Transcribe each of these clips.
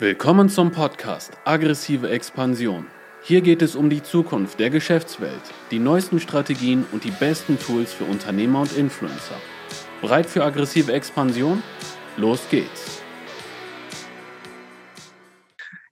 Willkommen zum Podcast Aggressive Expansion. Hier geht es um die Zukunft der Geschäftswelt, die neuesten Strategien und die besten Tools für Unternehmer und Influencer. Bereit für aggressive Expansion? Los geht's!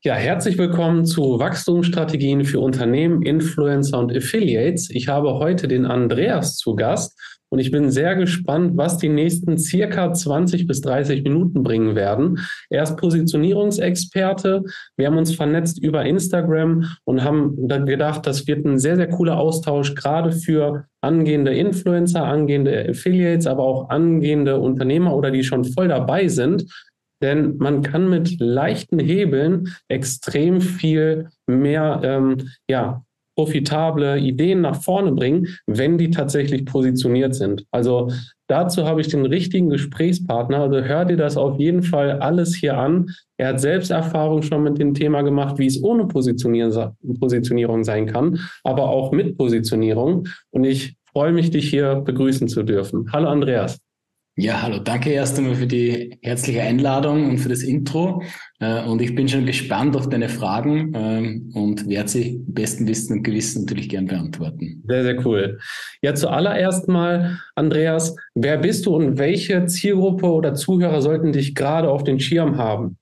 Ja, herzlich willkommen zu Wachstumsstrategien für Unternehmen, Influencer und Affiliates. Ich habe heute den Andreas zu Gast und ich bin sehr gespannt, was die nächsten circa 20 bis 30 Minuten bringen werden. Er ist Positionierungsexperte. Wir haben uns vernetzt über Instagram und haben gedacht, das wird ein sehr, sehr cooler Austausch, gerade für angehende Influencer, angehende Affiliates, aber auch angehende Unternehmer oder die schon voll dabei sind. Denn man kann mit leichten Hebeln extrem viel mehr ähm, ja, profitable Ideen nach vorne bringen, wenn die tatsächlich positioniert sind. Also dazu habe ich den richtigen Gesprächspartner. Also hör dir das auf jeden Fall alles hier an. Er hat selbst Erfahrung schon mit dem Thema gemacht, wie es ohne Positionierung sein kann, aber auch mit Positionierung. Und ich freue mich, dich hier begrüßen zu dürfen. Hallo Andreas. Ja, hallo, danke erst einmal für die herzliche Einladung und für das Intro. Äh, und ich bin schon gespannt auf deine Fragen ähm, und werde sie besten Wissen und Gewissen natürlich gern beantworten. Sehr, sehr cool. Ja, zuallererst mal, Andreas, wer bist du und welche Zielgruppe oder Zuhörer sollten dich gerade auf den Schirm haben?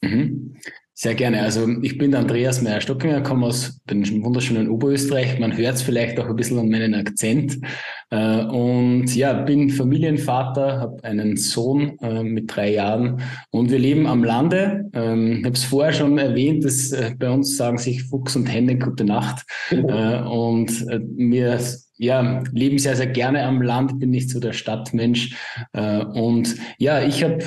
Mhm. Sehr gerne. Also ich bin Andreas Meyer-Stockinger, komme aus dem wunderschönen Oberösterreich. Man hört es vielleicht auch ein bisschen an meinen Akzent. Äh, und ja, bin Familienvater, habe einen Sohn äh, mit drei Jahren und wir leben am Lande. Ähm, ich habe es vorher schon erwähnt, dass äh, bei uns sagen sich Fuchs und Henne gute Nacht. Mhm. Und wir ja, leben sehr, sehr gerne am Land, bin nicht so der Stadtmensch. Und ja, ich habe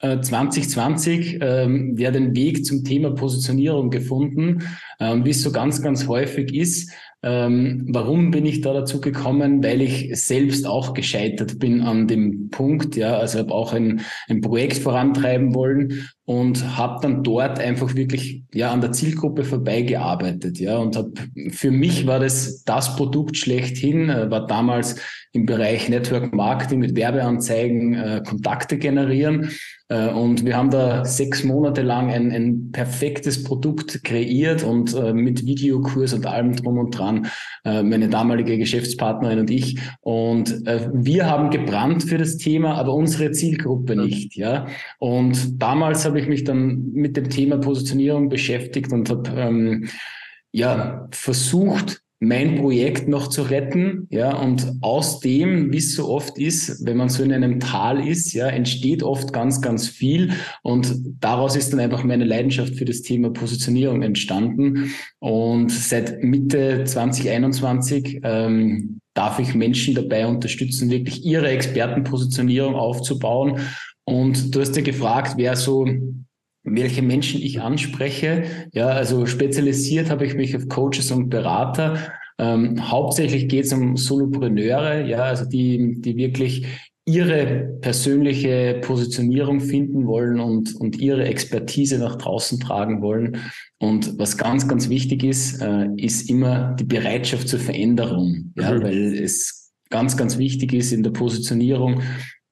2020 äh, ähm, ja den Weg zum Thema Positionierung gefunden, ähm, wie es so ganz, ganz häufig ist. Ähm, warum bin ich da dazu gekommen? Weil ich selbst auch gescheitert bin an dem Punkt, ja, also habe auch ein, ein Projekt vorantreiben wollen und habe dann dort einfach wirklich ja an der Zielgruppe vorbeigearbeitet, ja, und habe für mich war das das Produkt schlechthin, äh, war damals im Bereich Network Marketing mit Werbeanzeigen äh, Kontakte generieren. Äh, und wir haben da sechs Monate lang ein, ein perfektes Produkt kreiert und äh, mit Videokurs und allem drum und dran, äh, meine damalige Geschäftspartnerin und ich. Und äh, wir haben gebrannt für das Thema, aber unsere Zielgruppe nicht. Ja. Und damals habe ich mich dann mit dem Thema Positionierung beschäftigt und habe ähm, ja versucht, mein Projekt noch zu retten, ja, und aus dem, wie es so oft ist, wenn man so in einem Tal ist, ja, entsteht oft ganz, ganz viel und daraus ist dann einfach meine Leidenschaft für das Thema Positionierung entstanden. Und seit Mitte 2021 ähm, darf ich Menschen dabei unterstützen, wirklich ihre Expertenpositionierung aufzubauen. Und du hast ja gefragt, wer so welche Menschen ich anspreche. Ja, also spezialisiert habe ich mich auf Coaches und Berater. Ähm, hauptsächlich geht es um Solopreneure, ja, also die, die wirklich ihre persönliche Positionierung finden wollen und, und ihre Expertise nach draußen tragen wollen. Und was ganz, ganz wichtig ist, äh, ist immer die Bereitschaft zur Veränderung, ja, mhm. weil es ganz, ganz wichtig ist in der Positionierung,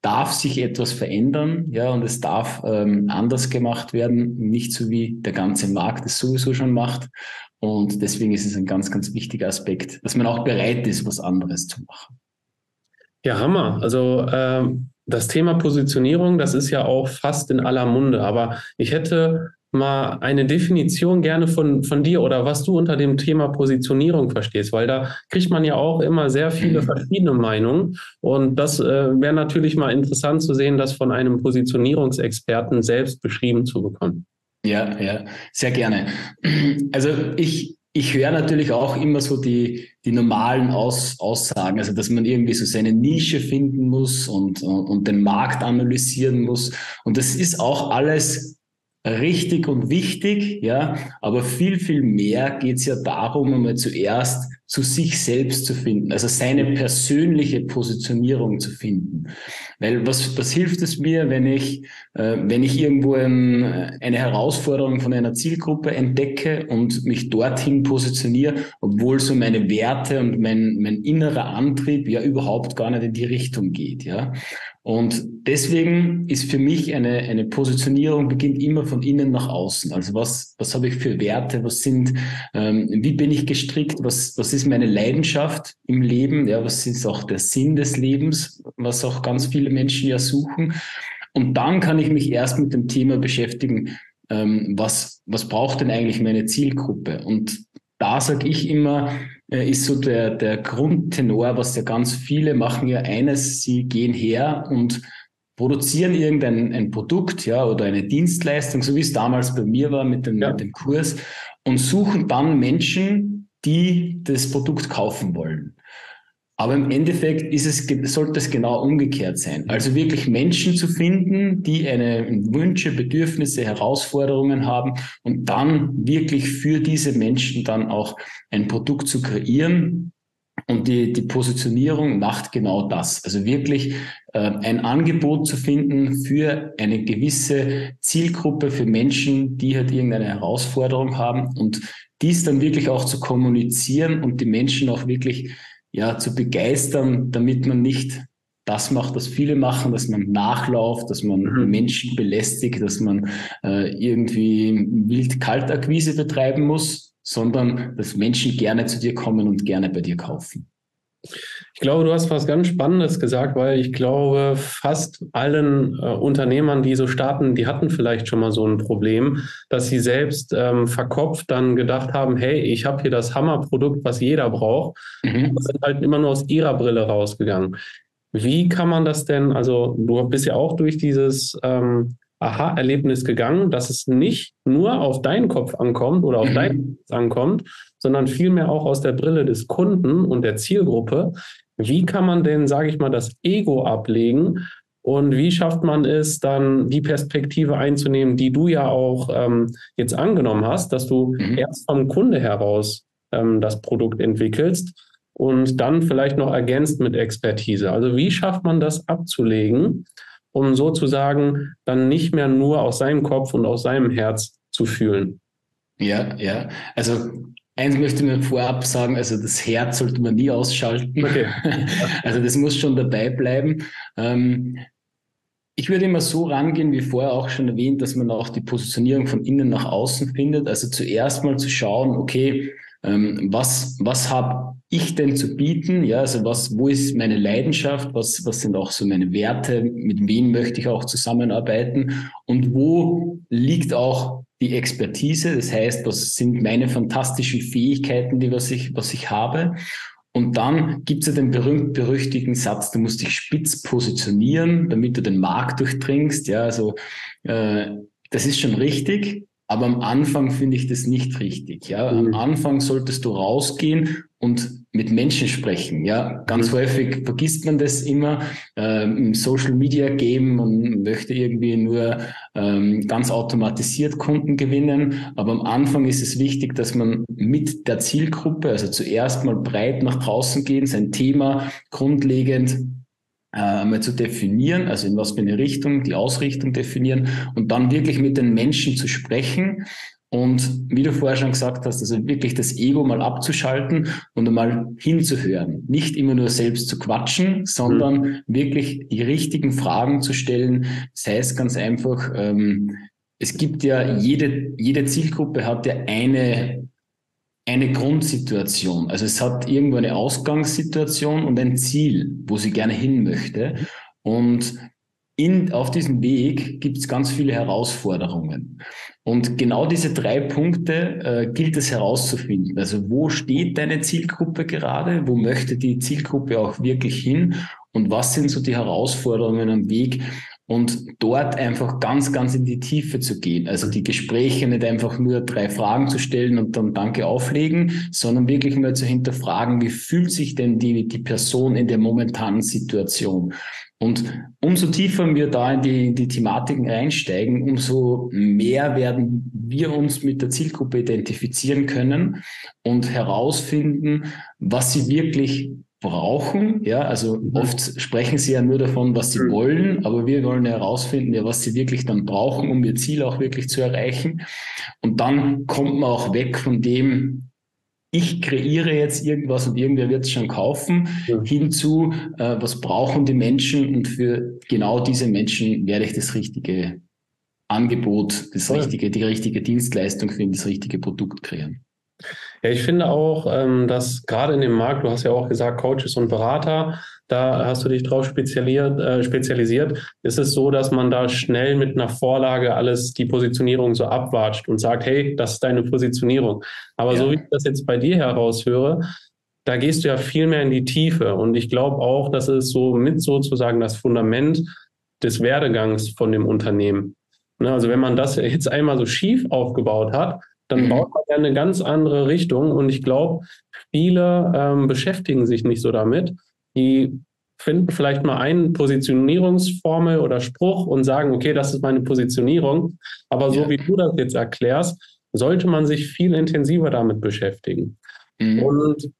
darf sich etwas verändern, ja, und es darf ähm, anders gemacht werden, nicht so wie der ganze Markt es sowieso schon macht. Und deswegen ist es ein ganz, ganz wichtiger Aspekt, dass man auch bereit ist, was anderes zu machen. Ja, Hammer. Also ähm, das Thema Positionierung, das ist ja auch fast in aller Munde. Aber ich hätte mal eine Definition gerne von, von dir oder was du unter dem Thema Positionierung verstehst, weil da kriegt man ja auch immer sehr viele verschiedene Meinungen. Und das äh, wäre natürlich mal interessant zu sehen, das von einem Positionierungsexperten selbst beschrieben zu bekommen. Ja, ja, sehr gerne. Also ich, ich höre natürlich auch immer so die, die normalen Aus, Aussagen, also dass man irgendwie so seine Nische finden muss und, und den Markt analysieren muss. Und das ist auch alles richtig und wichtig, ja, aber viel, viel mehr geht es ja darum, einmal zuerst zu sich selbst zu finden, also seine persönliche Positionierung zu finden. Weil was, was hilft es mir, wenn ich, äh, wenn ich irgendwo ein, eine Herausforderung von einer Zielgruppe entdecke und mich dorthin positioniere, obwohl so meine Werte und mein, mein innerer Antrieb ja überhaupt gar nicht in die Richtung geht, ja. Und deswegen ist für mich eine, eine Positionierung beginnt immer von innen nach außen. Also was, was habe ich für Werte? Was sind, ähm, wie bin ich gestrickt? Was, was ist meine Leidenschaft im Leben? Ja, was ist auch der Sinn des Lebens? Was auch ganz viele Menschen ja suchen. Und dann kann ich mich erst mit dem Thema beschäftigen, ähm, was, was braucht denn eigentlich meine Zielgruppe? Und da sage ich immer, ist so der, der Grundtenor, was ja ganz viele machen ja eines, sie gehen her und produzieren irgendein ein Produkt ja, oder eine Dienstleistung, so wie es damals bei mir war mit dem, ja. mit dem Kurs, und suchen dann Menschen, die das Produkt kaufen wollen. Aber im Endeffekt ist es, sollte es genau umgekehrt sein. Also wirklich Menschen zu finden, die eine Wünsche, Bedürfnisse, Herausforderungen haben und dann wirklich für diese Menschen dann auch ein Produkt zu kreieren. Und die, die Positionierung macht genau das. Also wirklich äh, ein Angebot zu finden für eine gewisse Zielgruppe, für Menschen, die halt irgendeine Herausforderung haben und dies dann wirklich auch zu kommunizieren und die Menschen auch wirklich ja, zu begeistern, damit man nicht das macht, was viele machen, dass man nachlauft, dass man mhm. Menschen belästigt, dass man äh, irgendwie wild Kaltakquise betreiben muss, sondern dass Menschen gerne zu dir kommen und gerne bei dir kaufen. Ich glaube, du hast was ganz Spannendes gesagt, weil ich glaube, fast allen äh, Unternehmern, die so starten, die hatten vielleicht schon mal so ein Problem, dass sie selbst ähm, verkopft dann gedacht haben, hey, ich habe hier das Hammerprodukt, was jeder braucht, mhm. und sind halt immer nur aus ihrer Brille rausgegangen. Wie kann man das denn, also du bist ja auch durch dieses ähm, Aha-Erlebnis gegangen, dass es nicht nur auf deinen Kopf ankommt oder auf mhm. dein Kopf ankommt, sondern vielmehr auch aus der Brille des Kunden und der Zielgruppe. Wie kann man denn, sage ich mal, das Ego ablegen und wie schafft man es dann, die Perspektive einzunehmen, die du ja auch ähm, jetzt angenommen hast, dass du mhm. erst vom Kunde heraus ähm, das Produkt entwickelst und dann vielleicht noch ergänzt mit Expertise. Also wie schafft man das abzulegen, um sozusagen dann nicht mehr nur aus seinem Kopf und aus seinem Herz zu fühlen? Ja, ja. Also Eins möchte ich mir vorab sagen, also das Herz sollte man nie ausschalten. Okay. also das muss schon dabei bleiben. Ähm, ich würde immer so rangehen, wie vorher auch schon erwähnt, dass man auch die Positionierung von innen nach außen findet. Also zuerst mal zu schauen, okay, ähm, was, was habe ich denn zu bieten? Ja, also was, wo ist meine Leidenschaft? Was, was sind auch so meine Werte? Mit wem möchte ich auch zusammenarbeiten? Und wo liegt auch die Expertise. Das heißt, was sind meine fantastischen Fähigkeiten, die was ich, was ich habe. Und dann gibt es ja den berühmt-berüchtigten Satz, du musst dich spitz positionieren, damit du den Markt durchdringst. Ja, also äh, das ist schon richtig, aber am Anfang finde ich das nicht richtig. Ja, am mhm. Anfang solltest du rausgehen und mit Menschen sprechen. Ja, ganz mhm. häufig vergisst man das immer äh, im Social Media Game und möchte irgendwie nur ähm, ganz automatisiert Kunden gewinnen. Aber am Anfang ist es wichtig, dass man mit der Zielgruppe, also zuerst mal breit nach draußen gehen, sein Thema grundlegend äh, einmal zu definieren, also in was für eine Richtung, die Ausrichtung definieren und dann wirklich mit den Menschen zu sprechen und wie du vorher schon gesagt hast, also wirklich das Ego mal abzuschalten und einmal hinzuhören. Nicht immer nur selbst zu quatschen, sondern mhm. wirklich die richtigen Fragen zu stellen. Das heißt ganz einfach, ähm, es gibt ja jede, jede Zielgruppe hat ja eine, eine Grundsituation. Also es hat irgendwo eine Ausgangssituation und ein Ziel, wo sie gerne hin möchte. Und in, auf diesem Weg gibt es ganz viele Herausforderungen. Und genau diese drei Punkte äh, gilt es herauszufinden. Also wo steht deine Zielgruppe gerade? Wo möchte die Zielgruppe auch wirklich hin? Und was sind so die Herausforderungen am Weg? Und dort einfach ganz, ganz in die Tiefe zu gehen. Also die Gespräche nicht einfach nur drei Fragen zu stellen und dann Danke auflegen, sondern wirklich mal zu hinterfragen, wie fühlt sich denn die, die Person in der momentanen Situation? Und umso tiefer wir da in die, die Thematiken reinsteigen, umso mehr werden wir uns mit der Zielgruppe identifizieren können und herausfinden, was sie wirklich brauchen. Ja, also mhm. oft sprechen sie ja nur davon, was sie mhm. wollen, aber wir wollen herausfinden, ja, was sie wirklich dann brauchen, um ihr Ziel auch wirklich zu erreichen. Und dann kommt man auch weg von dem, ich kreiere jetzt irgendwas und irgendwer wird es schon kaufen, ja. hinzu, äh, was brauchen die Menschen und für genau diese Menschen werde ich das richtige Angebot, das richtige, die richtige Dienstleistung für das richtige Produkt kreieren. Ja, ich finde auch, ähm, dass gerade in dem Markt, du hast ja auch gesagt, Coaches und Berater, da hast du dich drauf spezialisiert, äh, spezialisiert, ist es so, dass man da schnell mit einer Vorlage alles die Positionierung so abwatscht und sagt, hey, das ist deine Positionierung. Aber ja. so wie ich das jetzt bei dir heraushöre, da gehst du ja viel mehr in die Tiefe. Und ich glaube auch, dass es so mit sozusagen das Fundament des Werdegangs von dem Unternehmen. Ne, also wenn man das jetzt einmal so schief aufgebaut hat, dann mhm. baut man ja eine ganz andere Richtung. Und ich glaube, viele ähm, beschäftigen sich nicht so damit. Die finden vielleicht mal eine Positionierungsformel oder Spruch und sagen, okay, das ist meine Positionierung. Aber so ja. wie du das jetzt erklärst, sollte man sich viel intensiver damit beschäftigen. Mhm. Und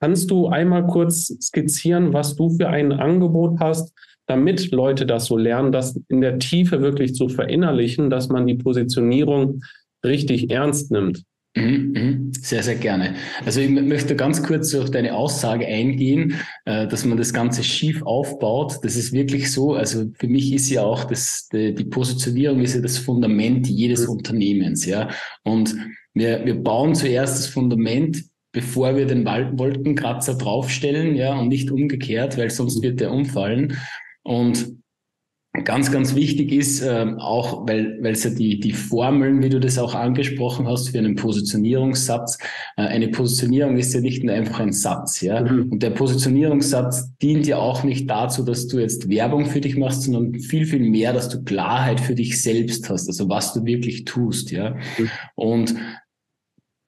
kannst du einmal kurz skizzieren, was du für ein Angebot hast, damit Leute das so lernen, das in der Tiefe wirklich zu verinnerlichen, dass man die Positionierung richtig ernst nimmt. Mhm, mhm. Sehr, sehr gerne. Also ich möchte ganz kurz auf deine Aussage eingehen, äh, dass man das Ganze schief aufbaut. Das ist wirklich so. Also für mich ist ja auch das, die, Positionierung ist ja das Fundament jedes mhm. Unternehmens. Ja. Und wir, wir bauen zuerst das Fundament, bevor wir den Wolkenkratzer draufstellen, ja, und nicht umgekehrt, weil sonst wird der umfallen. Und Ganz, ganz wichtig ist äh, auch, weil weil es ja die, die Formeln, wie du das auch angesprochen hast, für einen Positionierungssatz. Äh, eine Positionierung ist ja nicht nur einfach ein Satz, ja. Mhm. Und der Positionierungssatz dient ja auch nicht dazu, dass du jetzt Werbung für dich machst, sondern viel, viel mehr, dass du Klarheit für dich selbst hast, also was du wirklich tust, ja. Mhm. Und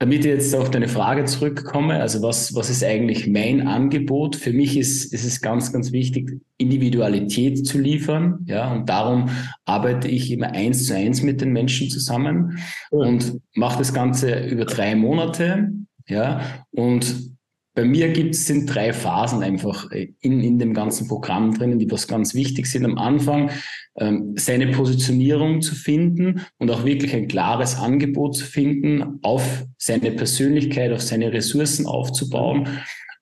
damit ich jetzt auf deine Frage zurückkomme, also was, was ist eigentlich mein Angebot? Für mich ist, ist es ganz, ganz wichtig, Individualität zu liefern. Ja, und darum arbeite ich immer eins zu eins mit den Menschen zusammen und mache das Ganze über drei Monate. Ja, und bei mir gibt es sind drei Phasen einfach in, in dem ganzen Programm drinnen, die was ganz wichtig sind. Am Anfang seine Positionierung zu finden und auch wirklich ein klares Angebot zu finden, auf seine Persönlichkeit, auf seine Ressourcen aufzubauen,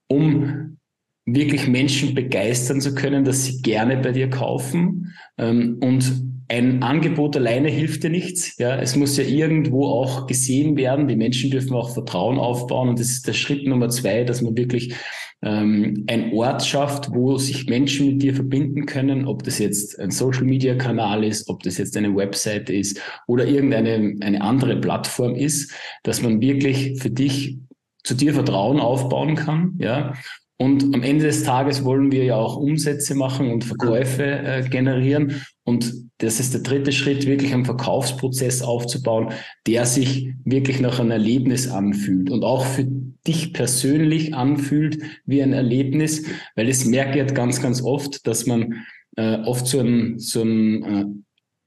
um wirklich Menschen begeistern zu können, dass sie gerne bei dir kaufen ähm, und ein Angebot alleine hilft dir nichts. Ja, es muss ja irgendwo auch gesehen werden. Die Menschen dürfen auch Vertrauen aufbauen. Und das ist der Schritt Nummer zwei, dass man wirklich ähm, ein Ort schafft, wo sich Menschen mit dir verbinden können, ob das jetzt ein Social Media Kanal ist, ob das jetzt eine Website ist oder irgendeine eine andere Plattform ist, dass man wirklich für dich zu dir Vertrauen aufbauen kann, ja, und am Ende des Tages wollen wir ja auch Umsätze machen und Verkäufe äh, generieren. Und das ist der dritte Schritt, wirklich einen Verkaufsprozess aufzubauen, der sich wirklich nach einem Erlebnis anfühlt und auch für dich persönlich anfühlt wie ein Erlebnis, weil es merke ich ganz, ganz oft, dass man äh, oft so ein, so ein äh,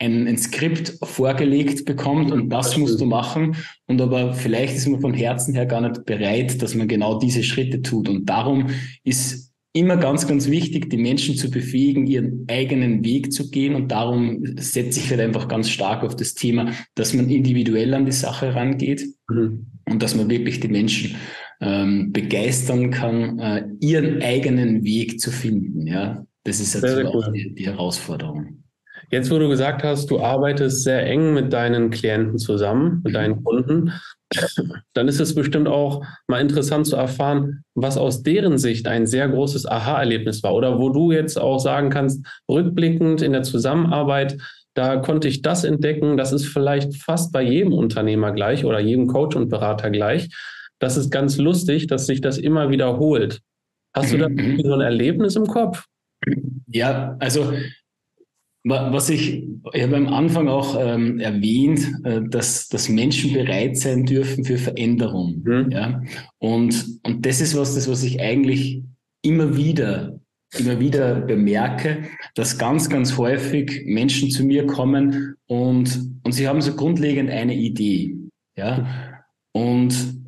ein, ein Skript vorgelegt bekommt und das musst du machen. Und aber vielleicht ist man von Herzen her gar nicht bereit, dass man genau diese Schritte tut. Und darum ist immer ganz, ganz wichtig, die Menschen zu befähigen, ihren eigenen Weg zu gehen. Und darum setze ich halt einfach ganz stark auf das Thema, dass man individuell an die Sache rangeht mhm. und dass man wirklich die Menschen ähm, begeistern kann, äh, ihren eigenen Weg zu finden. Ja, das ist also auch die, die Herausforderung. Jetzt, wo du gesagt hast, du arbeitest sehr eng mit deinen Klienten zusammen, mit deinen Kunden, dann ist es bestimmt auch mal interessant zu erfahren, was aus deren Sicht ein sehr großes Aha-Erlebnis war oder wo du jetzt auch sagen kannst, rückblickend in der Zusammenarbeit, da konnte ich das entdecken, das ist vielleicht fast bei jedem Unternehmer gleich oder jedem Coach und Berater gleich. Das ist ganz lustig, dass sich das immer wiederholt. Hast du da mhm. so ein Erlebnis im Kopf? Ja, also was ich, ich habe am Anfang auch ähm, erwähnt, äh, dass, dass Menschen bereit sein dürfen für Veränderung. Mhm. Ja? Und, und das ist was, das, was ich eigentlich immer wieder, immer wieder bemerke, dass ganz, ganz häufig Menschen zu mir kommen und, und sie haben so grundlegend eine Idee. Ja? Und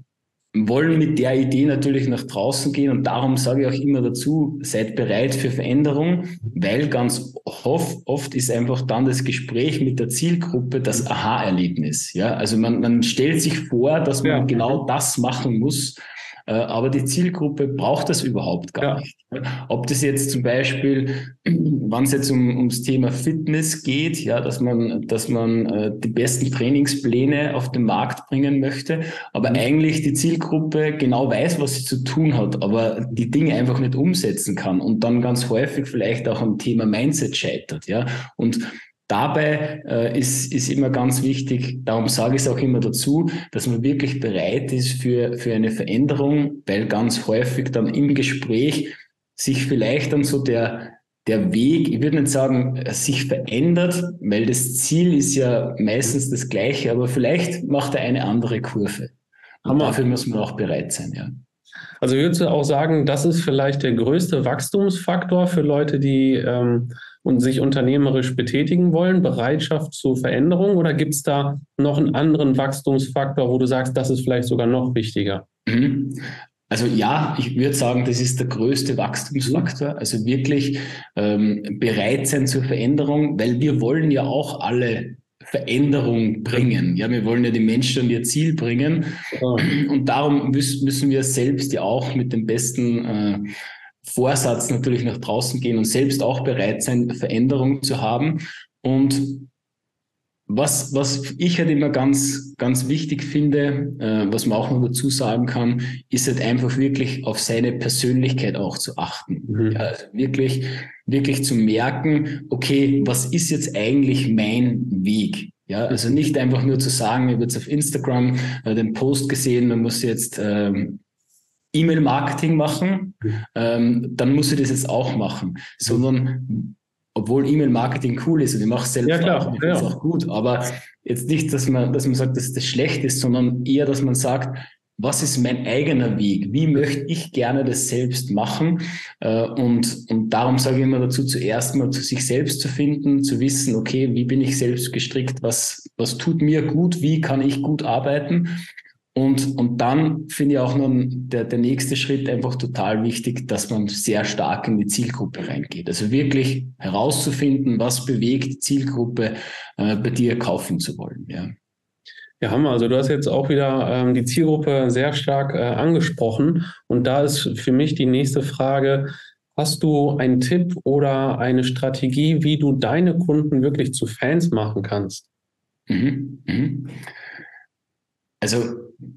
wollen mit der Idee natürlich nach draußen gehen und darum sage ich auch immer dazu, seid bereit für Veränderung, weil ganz oft, oft ist einfach dann das Gespräch mit der Zielgruppe das Aha-Erlebnis. Ja, also man, man stellt sich vor, dass man ja. genau das machen muss, aber die Zielgruppe braucht das überhaupt gar ja. nicht. Ob das jetzt zum Beispiel, wann es jetzt um, ums Thema Fitness geht, ja, dass man, dass man äh, die besten Trainingspläne auf den Markt bringen möchte, aber mhm. eigentlich die Zielgruppe genau weiß, was sie zu tun hat, aber die Dinge einfach nicht umsetzen kann und dann ganz häufig vielleicht auch am Thema Mindset scheitert, ja. Und Dabei äh, ist, ist immer ganz wichtig, darum sage ich es auch immer dazu, dass man wirklich bereit ist für, für eine Veränderung, weil ganz häufig dann im Gespräch sich vielleicht dann so der, der Weg, ich würde nicht sagen, sich verändert, weil das Ziel ist ja meistens das gleiche, aber vielleicht macht er eine andere Kurve. Und dafür muss man auch bereit sein, ja. Also würdest du auch sagen, das ist vielleicht der größte Wachstumsfaktor für Leute, die ähm, und sich unternehmerisch betätigen wollen, Bereitschaft zur Veränderung oder gibt es da noch einen anderen Wachstumsfaktor, wo du sagst, das ist vielleicht sogar noch wichtiger? Mhm. Also ja, ich würde sagen, das ist der größte Wachstumsfaktor. Also wirklich ähm, bereit sein zur Veränderung, weil wir wollen ja auch alle Veränderung bringen. Ja, wir wollen ja die Menschen an ihr Ziel bringen. Und darum müssen wir selbst ja auch mit dem besten äh, Vorsatz natürlich nach draußen gehen und selbst auch bereit sein, Veränderungen zu haben. Und was, was ich halt immer ganz, ganz wichtig finde, äh, was man auch noch dazu sagen kann, ist halt einfach wirklich auf seine Persönlichkeit auch zu achten. Mhm. Ja, also wirklich, wirklich zu merken, okay, was ist jetzt eigentlich mein Weg? Ja, also nicht einfach nur zu sagen, ich habe jetzt auf Instagram äh, den Post gesehen, man muss jetzt ähm, E-Mail-Marketing machen, mhm. ähm, dann muss ich das jetzt auch machen. Sondern, obwohl E-Mail-Marketing cool ist und ich mache es selbst ja, klar, auch, ja. auch gut, aber jetzt nicht, dass man, dass man sagt, dass das schlecht ist, sondern eher, dass man sagt, was ist mein eigener Weg? Wie möchte ich gerne das selbst machen? Äh, und, und darum sage ich immer dazu, zuerst mal zu sich selbst zu finden, zu wissen, okay, wie bin ich selbst gestrickt? Was, was tut mir gut? Wie kann ich gut arbeiten? Und, und dann finde ich auch nun der, der nächste Schritt einfach total wichtig, dass man sehr stark in die Zielgruppe reingeht. Also wirklich herauszufinden, was bewegt die Zielgruppe, äh, bei dir kaufen zu wollen. Ja. Ja, Hammer. Also du hast jetzt auch wieder ähm, die Zielgruppe sehr stark äh, angesprochen. Und da ist für mich die nächste Frage, hast du einen Tipp oder eine Strategie, wie du deine Kunden wirklich zu Fans machen kannst? Mhm. Mhm. Also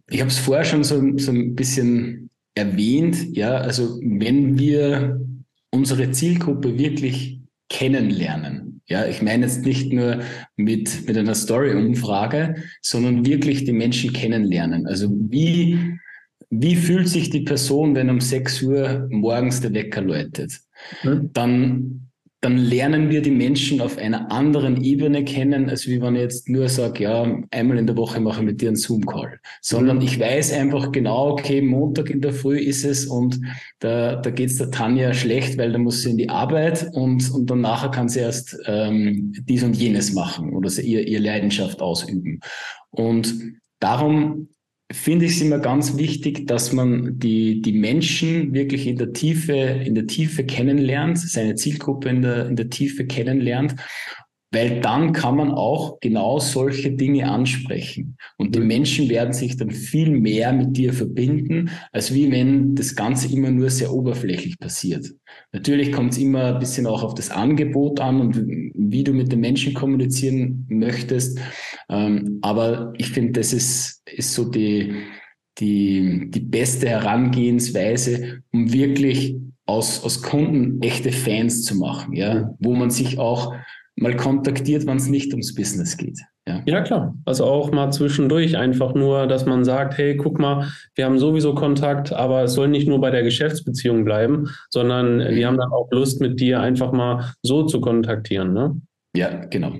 ich habe es vorher schon so, so ein bisschen erwähnt, ja, also wenn wir unsere Zielgruppe wirklich kennenlernen, ja, ich meine jetzt nicht nur mit, mit einer Story-Umfrage, sondern wirklich die Menschen kennenlernen. Also wie, wie fühlt sich die Person, wenn um 6 Uhr morgens der Wecker läutet? Mhm. Dann dann lernen wir die Menschen auf einer anderen Ebene kennen, als wie ich jetzt nur sage, ja, einmal in der Woche mache ich mit dir einen Zoom-Call. Sondern ich weiß einfach genau, okay, Montag in der Früh ist es und da, da geht es der Tanja schlecht, weil da muss sie in die Arbeit und, und dann nachher kann sie erst ähm, dies und jenes machen oder sie ihr, ihr Leidenschaft ausüben. Und darum finde ich es immer ganz wichtig, dass man die, die Menschen wirklich in der Tiefe, in der Tiefe kennenlernt, seine Zielgruppe in der, in der Tiefe kennenlernt weil dann kann man auch genau solche Dinge ansprechen. Und die mhm. Menschen werden sich dann viel mehr mit dir verbinden, als wie wenn das Ganze immer nur sehr oberflächlich passiert. Natürlich kommt es immer ein bisschen auch auf das Angebot an und wie du mit den Menschen kommunizieren möchtest. Ähm, aber ich finde, das ist, ist so die, die, die beste Herangehensweise, um wirklich aus, aus Kunden echte Fans zu machen, ja, wo man sich auch mal kontaktiert, wenn es nicht ums Business geht. Ja. ja, klar. Also auch mal zwischendurch einfach nur, dass man sagt, hey, guck mal, wir haben sowieso Kontakt, aber es soll nicht nur bei der Geschäftsbeziehung bleiben, sondern mhm. wir haben dann auch Lust, mit dir einfach mal so zu kontaktieren. Ne? Ja, genau.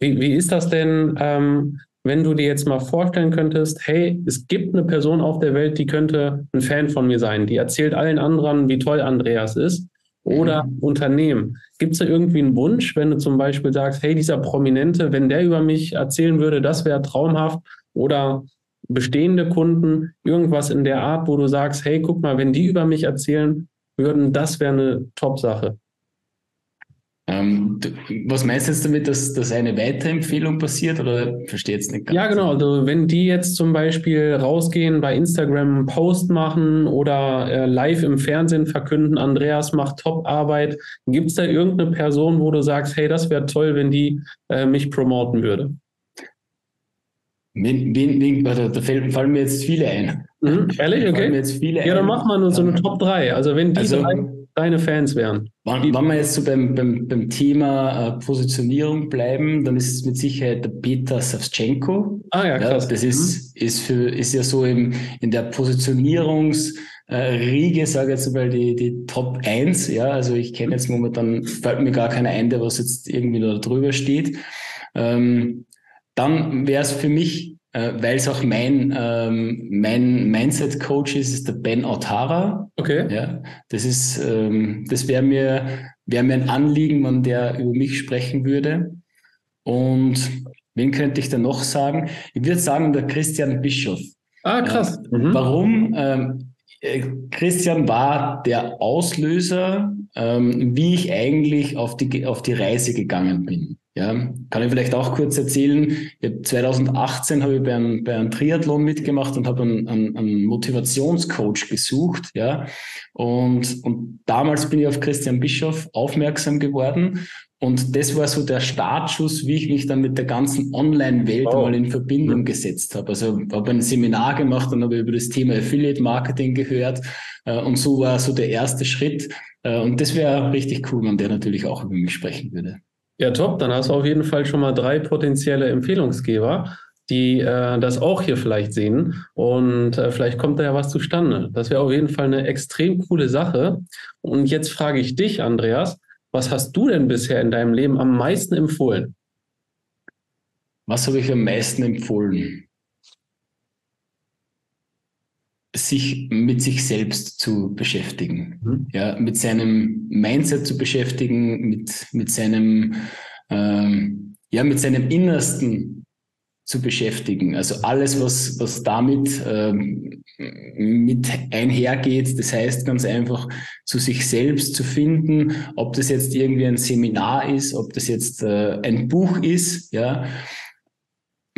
Wie, wie ist das denn, ähm, wenn du dir jetzt mal vorstellen könntest, hey, es gibt eine Person auf der Welt, die könnte ein Fan von mir sein, die erzählt allen anderen, wie toll Andreas ist oder mhm. Unternehmen. Gibt es da irgendwie einen Wunsch, wenn du zum Beispiel sagst, hey, dieser Prominente, wenn der über mich erzählen würde, das wäre traumhaft? Oder bestehende Kunden irgendwas in der Art, wo du sagst, hey, guck mal, wenn die über mich erzählen würden, das wäre eine Top-Sache? Ähm, was meinst du jetzt damit, dass, dass eine Weiterempfehlung passiert oder verstehe jetzt nicht ganz? Ja, genau. Also wenn die jetzt zum Beispiel rausgehen, bei Instagram einen Post machen oder äh, live im Fernsehen verkünden, Andreas macht Top-Arbeit, gibt es da irgendeine Person, wo du sagst, hey, das wäre toll, wenn die äh, mich promoten würde? Wen, wen, wen, da, da fallen mir jetzt viele ein. Mhm, ehrlich? Okay. ja, dann mach mal nur so eine Top 3. Also wenn die also, drei deine Fans wären. Wenn, wenn wir jetzt so beim, beim, beim Thema äh, Positionierung bleiben, dann ist es mit Sicherheit der Peter Savchenko. Ah ja, krass. Ja, das ist, mhm. ist, für, ist ja so im, in der Positionierungs- äh, Riege, sage jetzt mal die, die Top 1, ja, also ich kenne jetzt momentan, fällt mir gar keiner ein, der was jetzt irgendwie da drüber steht. Ähm, dann wäre es für mich äh, weil es auch mein, ähm, mein Mindset-Coach ist, ist der Ben Otara. Okay. Ja, das ist, ähm, das wäre mir, wäre mir ein Anliegen, wenn der über mich sprechen würde. Und wen könnte ich da noch sagen? Ich würde sagen, der Christian Bischof. Ah, krass. Äh, mhm. Warum? Ähm, äh, Christian war der Auslöser, ähm, wie ich eigentlich auf die, auf die Reise gegangen bin. Ja, kann ich vielleicht auch kurz erzählen. 2018 habe ich bei einem, bei einem Triathlon mitgemacht und habe einen, einen, einen Motivationscoach gesucht. Ja, und, und damals bin ich auf Christian Bischof aufmerksam geworden. Und das war so der Startschuss, wie ich mich dann mit der ganzen Online-Welt oh. mal in Verbindung gesetzt habe. Also habe ein Seminar gemacht und habe über das Thema Affiliate Marketing gehört. Äh, und so war so der erste Schritt. Äh, und das wäre richtig cool, wenn der natürlich auch über mich sprechen würde. Ja, top. Dann hast du auf jeden Fall schon mal drei potenzielle Empfehlungsgeber, die äh, das auch hier vielleicht sehen. Und äh, vielleicht kommt da ja was zustande. Das wäre auf jeden Fall eine extrem coole Sache. Und jetzt frage ich dich, Andreas, was hast du denn bisher in deinem Leben am meisten empfohlen? Was habe ich am meisten empfohlen? Sich mit sich selbst zu beschäftigen, mhm. ja, mit seinem Mindset zu beschäftigen, mit, mit seinem, ähm, ja, mit seinem Innersten zu beschäftigen. Also alles, was, was damit ähm, mit einhergeht. Das heißt ganz einfach, zu sich selbst zu finden, ob das jetzt irgendwie ein Seminar ist, ob das jetzt äh, ein Buch ist, ja,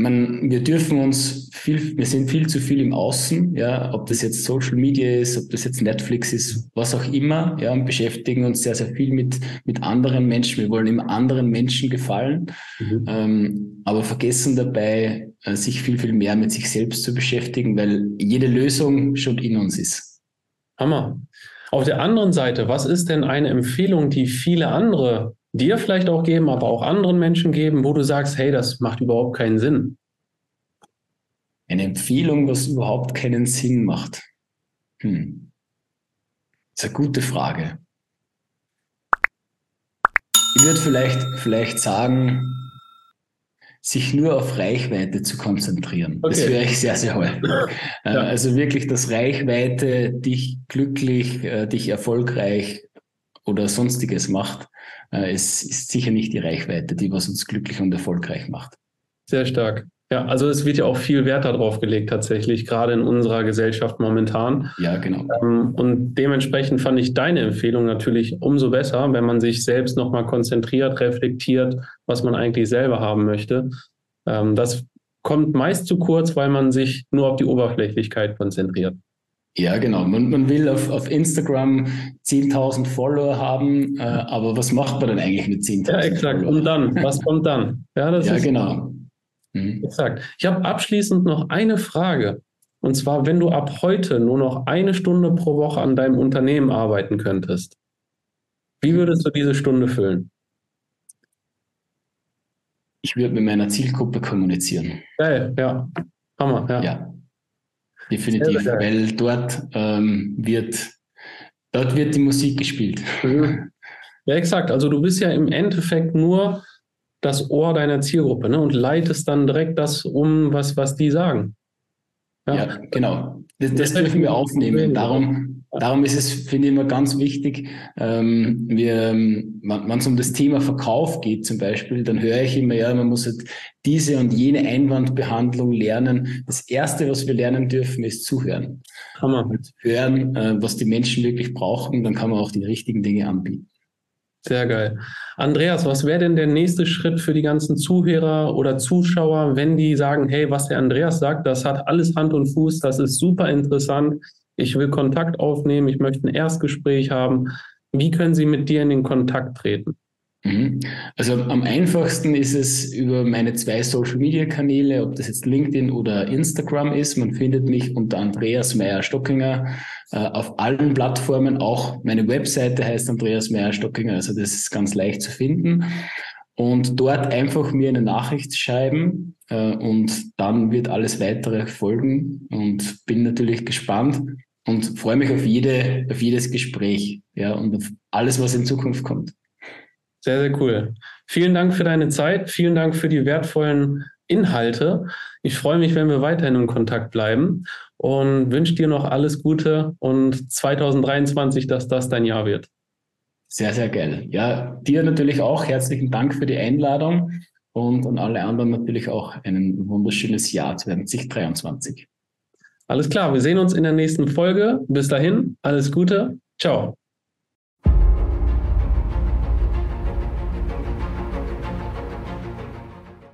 man, wir dürfen uns viel, wir sind viel zu viel im Außen, ja, ob das jetzt Social Media ist, ob das jetzt Netflix ist, was auch immer, ja, und beschäftigen uns sehr, sehr viel mit, mit anderen Menschen. Wir wollen immer anderen Menschen gefallen, mhm. ähm, aber vergessen dabei, äh, sich viel, viel mehr mit sich selbst zu beschäftigen, weil jede Lösung schon in uns ist. Hammer. Auf der anderen Seite, was ist denn eine Empfehlung, die viele andere dir vielleicht auch geben, aber auch anderen Menschen geben, wo du sagst, hey, das macht überhaupt keinen Sinn? Eine Empfehlung, was überhaupt keinen Sinn macht. Hm. Das ist eine gute Frage. Ich würde vielleicht, vielleicht sagen, sich nur auf Reichweite zu konzentrieren. Okay. Das wäre ich sehr, sehr häufig. Äh, ja. Also wirklich, dass Reichweite dich glücklich, äh, dich erfolgreich oder sonstiges macht. Äh, es ist sicher nicht die Reichweite, die was uns glücklich und erfolgreich macht. Sehr stark. Ja, also es wird ja auch viel Wert darauf gelegt, tatsächlich, gerade in unserer Gesellschaft momentan. Ja, genau. Ähm, und dementsprechend fand ich deine Empfehlung natürlich umso besser, wenn man sich selbst nochmal konzentriert, reflektiert, was man eigentlich selber haben möchte. Ähm, das kommt meist zu kurz, weil man sich nur auf die Oberflächlichkeit konzentriert. Ja, genau. Man, man will auf, auf Instagram 10.000 Follower haben, äh, aber was macht man denn eigentlich mit 10.000? Ja, exakt. Follower? Und dann, was kommt dann? Ja, das ja ist genau. Mhm. Exakt. Ich habe abschließend noch eine Frage. Und zwar, wenn du ab heute nur noch eine Stunde pro Woche an deinem Unternehmen arbeiten könntest, wie würdest du diese Stunde füllen? Ich würde mit meiner Zielgruppe kommunizieren. Geil, ja. Hammer, ja. ja. Definitiv, weil dort ähm, wird, dort wird die Musik gespielt. Mhm. Ja, exakt. Also du bist ja im Endeffekt nur das Ohr deiner Zielgruppe ne? und leitest dann direkt das um, was, was die sagen. Ja, ja genau. Das, das dürfen wir aufnehmen. Darum, darum ist es, finde ich, immer ganz wichtig, ähm, wir, wenn es um das Thema Verkauf geht zum Beispiel, dann höre ich immer, ja, man muss halt diese und jene Einwandbehandlung lernen. Das Erste, was wir lernen dürfen, ist zuhören. Hammer. Und hören, äh, was die Menschen wirklich brauchen, dann kann man auch die richtigen Dinge anbieten. Sehr geil. Andreas, was wäre denn der nächste Schritt für die ganzen Zuhörer oder Zuschauer, wenn die sagen, hey, was der Andreas sagt, das hat alles Hand und Fuß, das ist super interessant, ich will Kontakt aufnehmen, ich möchte ein Erstgespräch haben. Wie können sie mit dir in den Kontakt treten? Mhm. Also am einfachsten ist es über meine zwei Social-Media-Kanäle, ob das jetzt LinkedIn oder Instagram ist. Man findet mich unter Andreas Meyer-Stockinger äh, auf allen Plattformen. Auch meine Webseite heißt Andreas Meyer-Stockinger, also das ist ganz leicht zu finden. Und dort einfach mir eine Nachricht schreiben äh, und dann wird alles weitere folgen und bin natürlich gespannt und freue mich auf jede, auf jedes Gespräch, ja, und auf alles, was in Zukunft kommt. Sehr, sehr cool. Vielen Dank für deine Zeit. Vielen Dank für die wertvollen Inhalte. Ich freue mich, wenn wir weiterhin in Kontakt bleiben und wünsche dir noch alles Gute und 2023, dass das dein Jahr wird. Sehr, sehr geil. Ja, dir natürlich auch herzlichen Dank für die Einladung und an alle anderen natürlich auch ein wunderschönes Jahr 2023. Alles klar, wir sehen uns in der nächsten Folge. Bis dahin, alles Gute. Ciao.